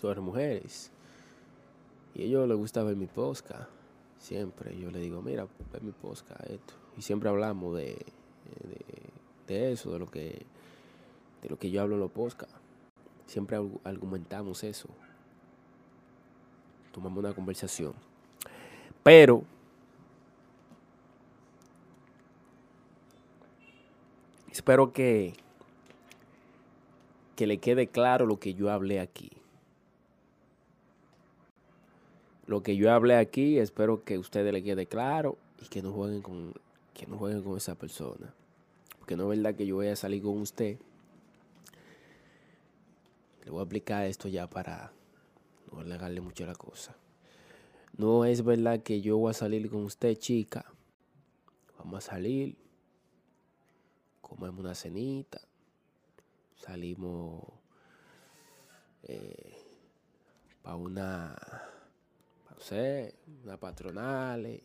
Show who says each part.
Speaker 1: sobre mujeres. Y a ellos les gusta ver mi posca. Siempre yo le digo, mira, ve mi posca, esto. Y siempre hablamos de, de, eso, de lo que de lo que yo hablo en los posca. Siempre argumentamos eso. Tomamos una conversación. Pero espero que que le quede claro lo que yo hablé aquí. Lo que yo hablé aquí, espero que a ustedes le quede claro y que no jueguen con, que no jueguen con esa persona. Porque no es verdad que yo voy a salir con usted. Le voy a aplicar esto ya para no alegarle mucho la cosa. No es verdad que yo voy a salir con usted, chica. Vamos a salir. Comemos una cenita salimos eh, para una, una patronal,